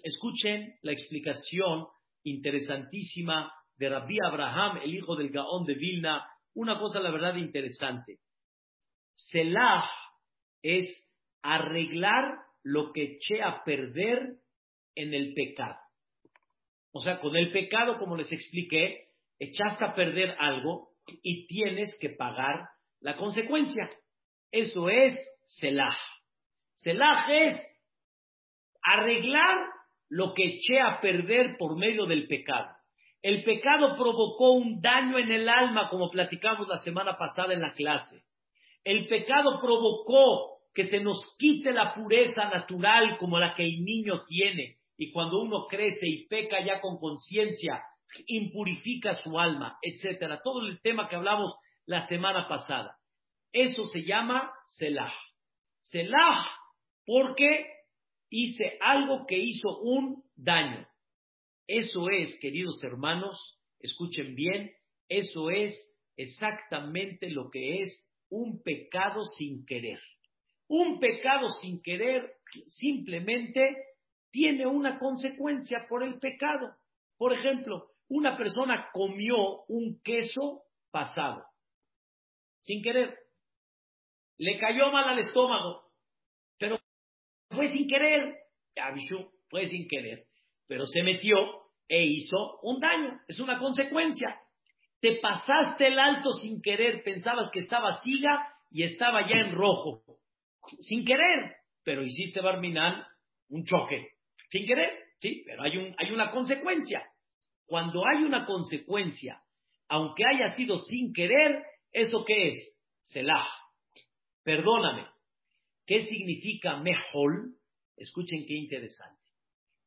Escuchen la explicación interesantísima de Rabbi Abraham, el hijo del Gaón de Vilna. Una cosa, la verdad, interesante. Selah es arreglar lo que eché a perder en el pecado. O sea, con el pecado, como les expliqué, echaste a perder algo y tienes que pagar la consecuencia. Eso es Selah. Selah es arreglar lo que eché a perder por medio del pecado. El pecado provocó un daño en el alma, como platicamos la semana pasada en la clase. El pecado provocó que se nos quite la pureza natural como la que el niño tiene. Y cuando uno crece y peca ya con conciencia, impurifica su alma, etcétera. Todo el tema que hablamos la semana pasada. Eso se llama Selah. Selah, porque hice algo que hizo un daño. Eso es, queridos hermanos, escuchen bien, eso es exactamente lo que es un pecado sin querer. Un pecado sin querer simplemente tiene una consecuencia por el pecado. Por ejemplo, una persona comió un queso pasado, sin querer. Le cayó mal al estómago, pero fue sin querer. fue sin querer, pero se metió e hizo un daño. Es una consecuencia. Te pasaste el alto sin querer, pensabas que estaba siga y estaba ya en rojo. Sin querer, pero hiciste Barminal un choque. Sin querer, sí, pero hay, un, hay una consecuencia. Cuando hay una consecuencia, aunque haya sido sin querer, ¿eso qué es? Selah. Perdóname. ¿Qué significa mejol? Escuchen qué interesante.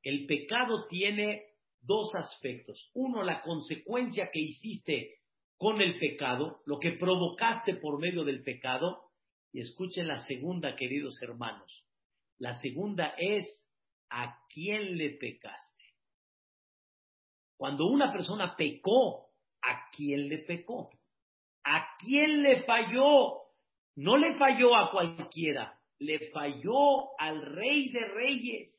El pecado tiene dos aspectos. Uno, la consecuencia que hiciste con el pecado, lo que provocaste por medio del pecado. Y escuchen la segunda, queridos hermanos. La segunda es a quién le pecaste. Cuando una persona pecó, ¿a quién le pecó? ¿A quién le falló? No le falló a cualquiera, le falló al rey de reyes,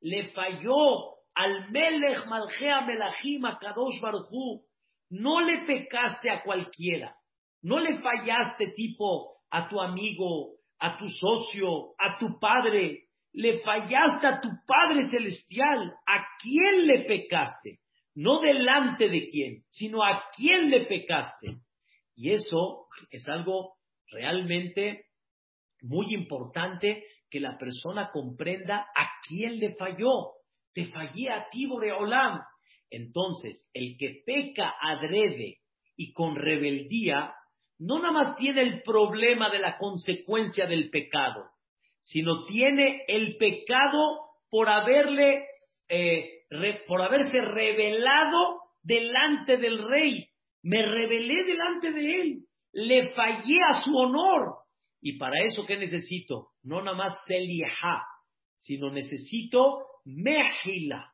le falló al Melech Malgea Melachim Kadosh Baruchu. No le pecaste a cualquiera, no le fallaste tipo a tu amigo, a tu socio, a tu padre, le fallaste a tu Padre Celestial. ¿A quién le pecaste? No delante de quién, sino a quién le pecaste. Y eso es algo realmente muy importante que la persona comprenda a quién le falló. Te fallé a ti, Boreolam. Entonces, el que peca adrede y con rebeldía, no nada más tiene el problema de la consecuencia del pecado, sino tiene el pecado por haberle eh, por haberse revelado delante del rey. Me rebelé delante de él, le fallé a su honor. Y para eso, ¿qué necesito? No nada más Selieha, sino necesito Mejila.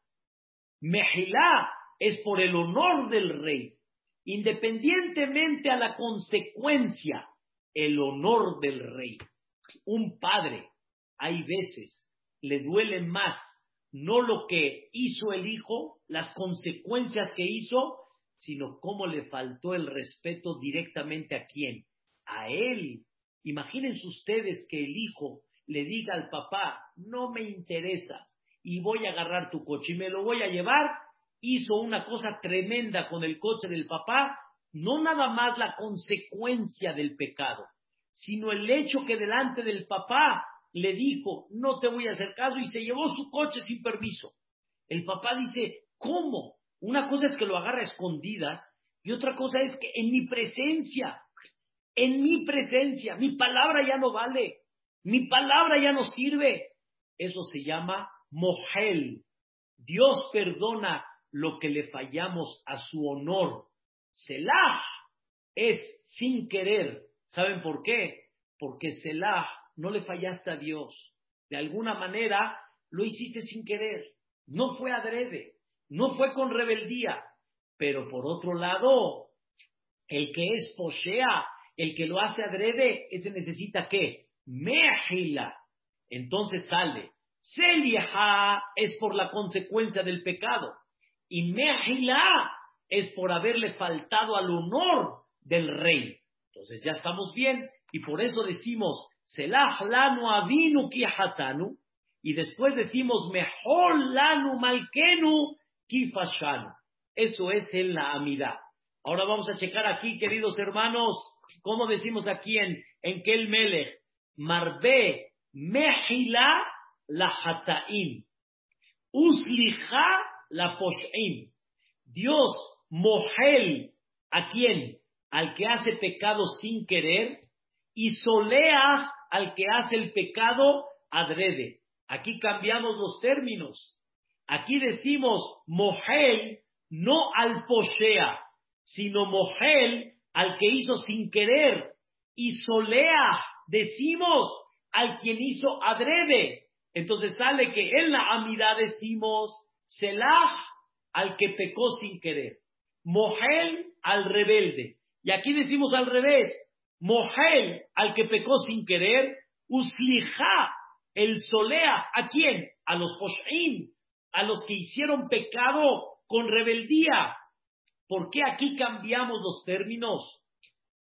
Mejila es por el honor del rey, independientemente a la consecuencia, el honor del rey. Un padre, hay veces, le duele más no lo que hizo el hijo, las consecuencias que hizo, sino cómo le faltó el respeto directamente a quién, a él. Imagínense ustedes que el hijo le diga al papá, no me interesas y voy a agarrar tu coche y me lo voy a llevar, hizo una cosa tremenda con el coche del papá, no nada más la consecuencia del pecado, sino el hecho que delante del papá le dijo, no te voy a hacer caso y se llevó su coche sin permiso. El papá dice, ¿cómo? Una cosa es que lo agarra a escondidas y otra cosa es que en mi presencia, en mi presencia, mi palabra ya no vale, mi palabra ya no sirve. Eso se llama mohel. Dios perdona lo que le fallamos a su honor. Selah es sin querer. ¿Saben por qué? Porque Selah no le fallaste a Dios. De alguna manera lo hiciste sin querer. No fue adrede, no fue con rebeldía. Pero por otro lado, el que es posea, el que lo hace adrede, ese necesita qué? Mejila. Entonces sale. Seliha es por la consecuencia del pecado. Y Mejila es por haberle faltado al honor del rey. Entonces ya estamos bien. Y por eso decimos, Selah lanu avinu kihatanu, y después decimos mejor lanu malkenu kifashanu. Eso es en la amidad. Ahora vamos a checar aquí, queridos hermanos, cómo decimos aquí en, en Kel Melech, marbe mejila la hataim, uslija la posheim. Dios mojel a quién? Al que hace pecado sin querer y solea al que hace el pecado adrede. Aquí cambiamos los términos. Aquí decimos mohel no al poshea, sino mohel al que hizo sin querer. Y solea decimos al quien hizo adrede. Entonces sale que en la amidad decimos selah al que pecó sin querer. Mohel al rebelde. Y aquí decimos al revés. Mohel al que pecó sin querer. Usliha el solea. ¿A quién? A los Hoshaim. A los que hicieron pecado con rebeldía. ¿Por qué aquí cambiamos los términos?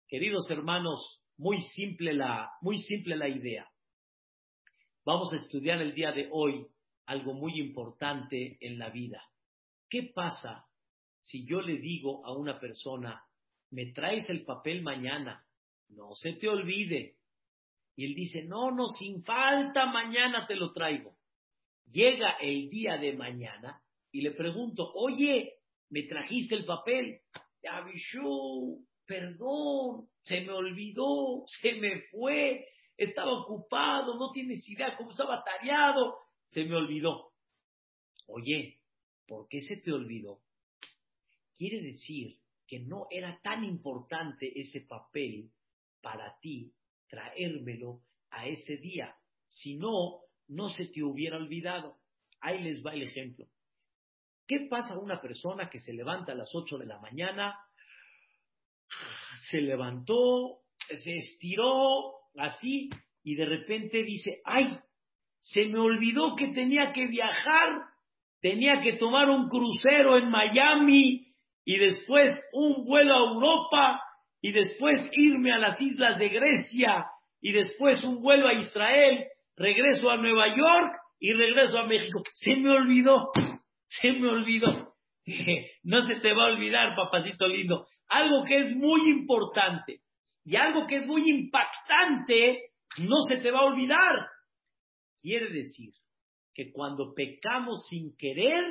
Queridos hermanos, muy simple la, muy simple la idea. Vamos a estudiar el día de hoy algo muy importante en la vida. ¿Qué pasa si yo le digo a una persona, me traes el papel mañana, no se te olvide? Y él dice, no, no, sin falta, mañana te lo traigo. Llega el día de mañana y le pregunto, oye, ¿me trajiste el papel? Abishu, perdón, se me olvidó, se me fue, estaba ocupado, no tienes idea cómo estaba tareado, se me olvidó. Oye, ¿por qué se te olvidó? Quiere decir que no era tan importante ese papel para ti traérmelo a ese día. Si no, no se te hubiera olvidado. Ahí les va el ejemplo. ¿Qué pasa a una persona que se levanta a las 8 de la mañana, se levantó, se estiró así y de repente dice, ay, se me olvidó que tenía que viajar, tenía que tomar un crucero en Miami y después un vuelo a Europa y después irme a las islas de Grecia y después un vuelo a Israel, regreso a Nueva York y regreso a México. Se me olvidó, se me olvidó. No se te va a olvidar, papacito lindo. Algo que es muy importante y algo que es muy impactante, no se te va a olvidar. Quiere decir que cuando pecamos sin querer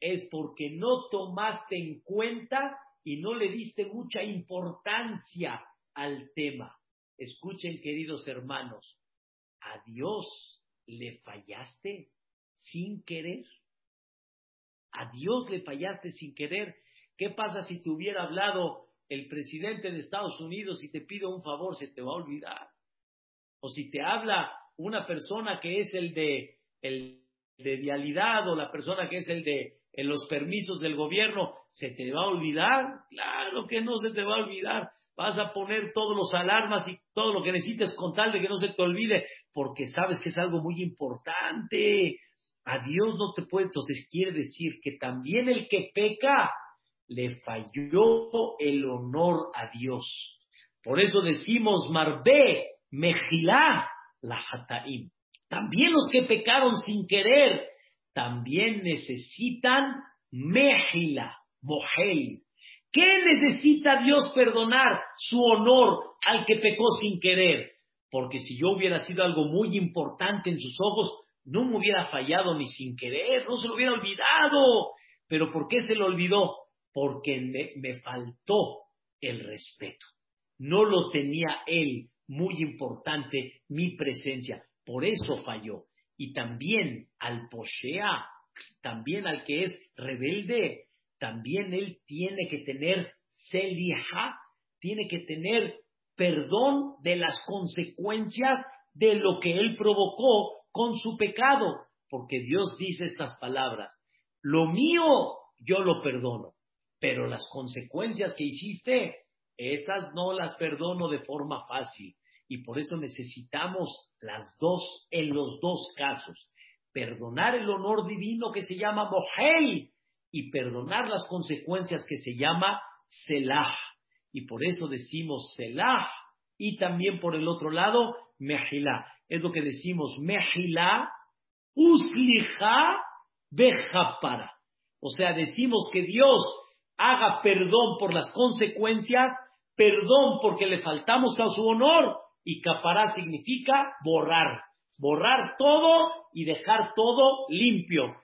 es porque no tomaste en cuenta y no le diste mucha importancia al tema. Escuchen, queridos hermanos, ¿a Dios le fallaste sin querer? ¿A Dios le fallaste sin querer? ¿Qué pasa si te hubiera hablado el presidente de Estados Unidos y te pide un favor, se te va a olvidar? O si te habla una persona que es el de, el de vialidad o la persona que es el de en los permisos del gobierno, ¿se te va a olvidar? Claro que no se te va a olvidar. Vas a poner todos los alarmas y todo lo que necesites con tal de que no se te olvide, porque sabes que es algo muy importante. A Dios no te puede, entonces quiere decir que también el que peca le falló el honor a Dios. Por eso decimos Marbe, Mejilá, la Hataim. También los que pecaron sin querer también necesitan mejila, mohel. ¿Qué necesita Dios perdonar? Su honor al que pecó sin querer. Porque si yo hubiera sido algo muy importante en sus ojos, no me hubiera fallado ni sin querer, no se lo hubiera olvidado. Pero ¿por qué se lo olvidó? Porque me, faltó el respeto. No lo tenía él muy importante mi presencia. Por eso falló y también al poshea, también al que es rebelde, también él tiene que tener selija, tiene que tener perdón de las consecuencias de lo que él provocó con su pecado, porque Dios dice estas palabras, lo mío yo lo perdono, pero las consecuencias que hiciste, esas no las perdono de forma fácil y por eso necesitamos las dos en los dos casos. Perdonar el honor divino que se llama Mohel y perdonar las consecuencias que se llama Selah. Y por eso decimos Selah y también por el otro lado Mejilá. Es lo que decimos Mejilá, Usliha, Bejapara. O sea, decimos que Dios haga perdón por las consecuencias, perdón porque le faltamos a su honor y capará significa borrar, borrar todo y dejar todo limpio.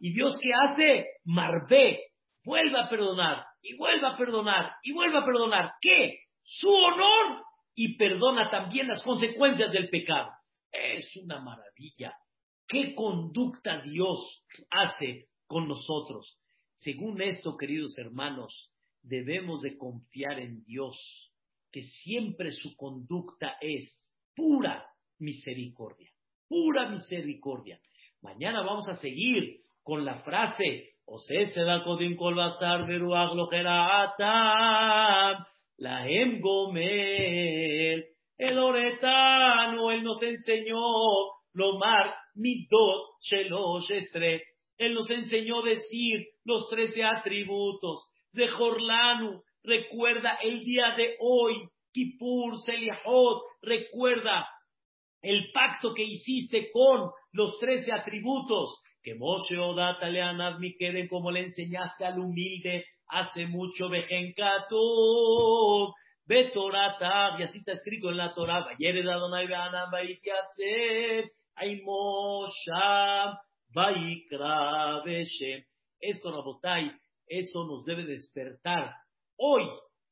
¿Y Dios qué hace? Marbe, vuelve a perdonar, y vuelve a perdonar, y vuelve a perdonar. ¿Qué? su honor y perdona también las consecuencias del pecado. Es una maravilla. ¿Qué conducta Dios hace con nosotros? Según esto, queridos hermanos, debemos de confiar en Dios, que siempre su conducta es pura misericordia, pura misericordia. Mañana vamos a seguir con la frase, se da la em el oretano, él nos enseñó lomar midot shelosh él nos enseñó decir los trece atributos de Jorlanu. Recuerda el día de hoy, Kippur, Selihot. Recuerda el pacto que hiciste con los trece atributos. Que Moshe Odata Leanad mi queden como le enseñaste al humilde hace mucho. Vejenkato. Betorata, y así está escrito en la Torah. Ayer Ay Moshe. Esto, Rabotai, eso nos debe despertar. Hoy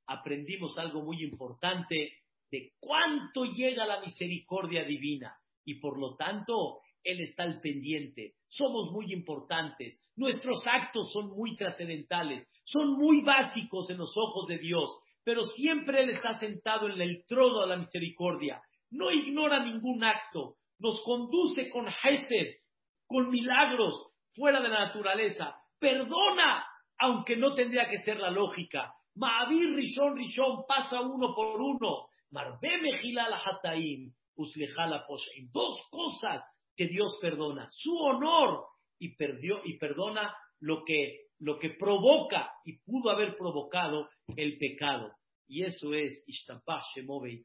aprendimos algo muy importante de cuánto llega la misericordia divina y por lo tanto Él está al pendiente. Somos muy importantes, nuestros actos son muy trascendentales, son muy básicos en los ojos de Dios, pero siempre Él está sentado en el trono de la misericordia. No ignora ningún acto, nos conduce con Hesed, con milagros fuera de la naturaleza. Perdona, aunque no tendría que ser la lógica. Ma'avir Rishon Rishon pasa uno por uno. Marbe Mejilal Hataim, Uslejala. Dos cosas que Dios perdona. Su honor y, perdió, y perdona lo que, lo que provoca y pudo haber provocado el pecado. Y eso es Shemove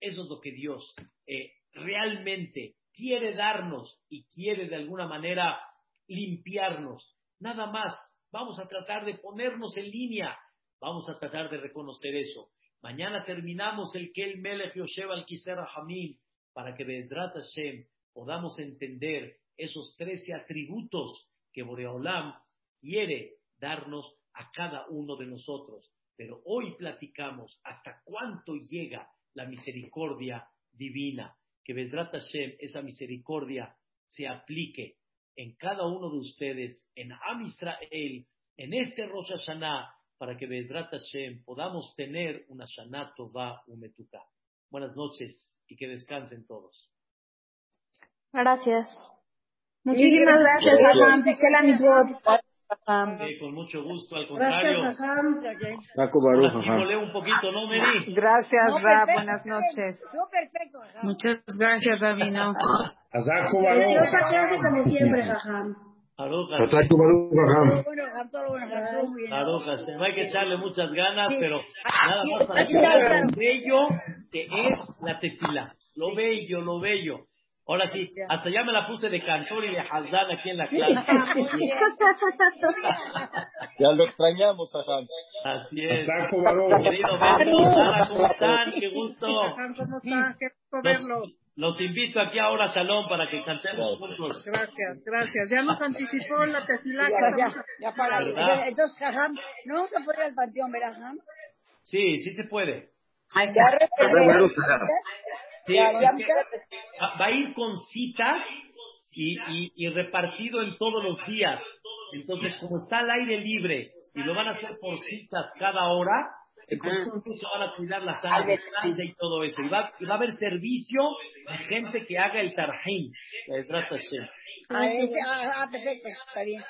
Eso es lo que Dios eh, realmente quiere darnos y quiere de alguna manera limpiarnos. Nada más, vamos a tratar de ponernos en línea, vamos a tratar de reconocer eso. Mañana terminamos el Kel Melech Yoshev al Hamim para que Bedrat Hashem podamos entender esos trece atributos que Boreolam quiere darnos a cada uno de nosotros. Pero hoy platicamos hasta cuánto llega la misericordia divina que Bedrat Hashem, esa misericordia, se aplique en cada uno de ustedes, en Am Israel, en este Rosh Hashanah, para que Bedrat Hashem podamos tener una Shana Tova Umetuka. Buenas noches y que descansen todos. Gracias. Muchísimas gracias, gracias con mucho gusto, al contrario. Gracias, un poquito, ¿no, Mary? Gracias, Rab, buenas noches. perfecto, Muchas gracias, Rabino. como siempre, Jajam. No hay que echarle muchas ganas, pero nada más para que lo bello que es la tefila. Lo bello, lo bello. Ahora sí, hasta ya me la puse de cantor y de Hazán aquí en la clase. ya lo extrañamos, Hazán. Así es. Querido ¿cómo están? Qué gusto. ¿Cómo están? Qué gusto verlos. Los invito aquí ahora a Salón para que cantemos juntos. Gracias, gracias. Ya nos anticipó la tefilá. Ya, ya, ya para. Entonces, Jajam, ¿no vamos a poner al panteón, verdad, Jajam? Sí, sí se puede. Ay, ya, va a ir con citas y, y, repartido en todos los días. Entonces, como está al aire libre y lo van a hacer por citas cada hora, entonces incluso van a cuidar la sangre y todo eso. Y va, y va, a haber servicio de gente que haga el tarjim. Ah, ah, ah, perfecto, está bien.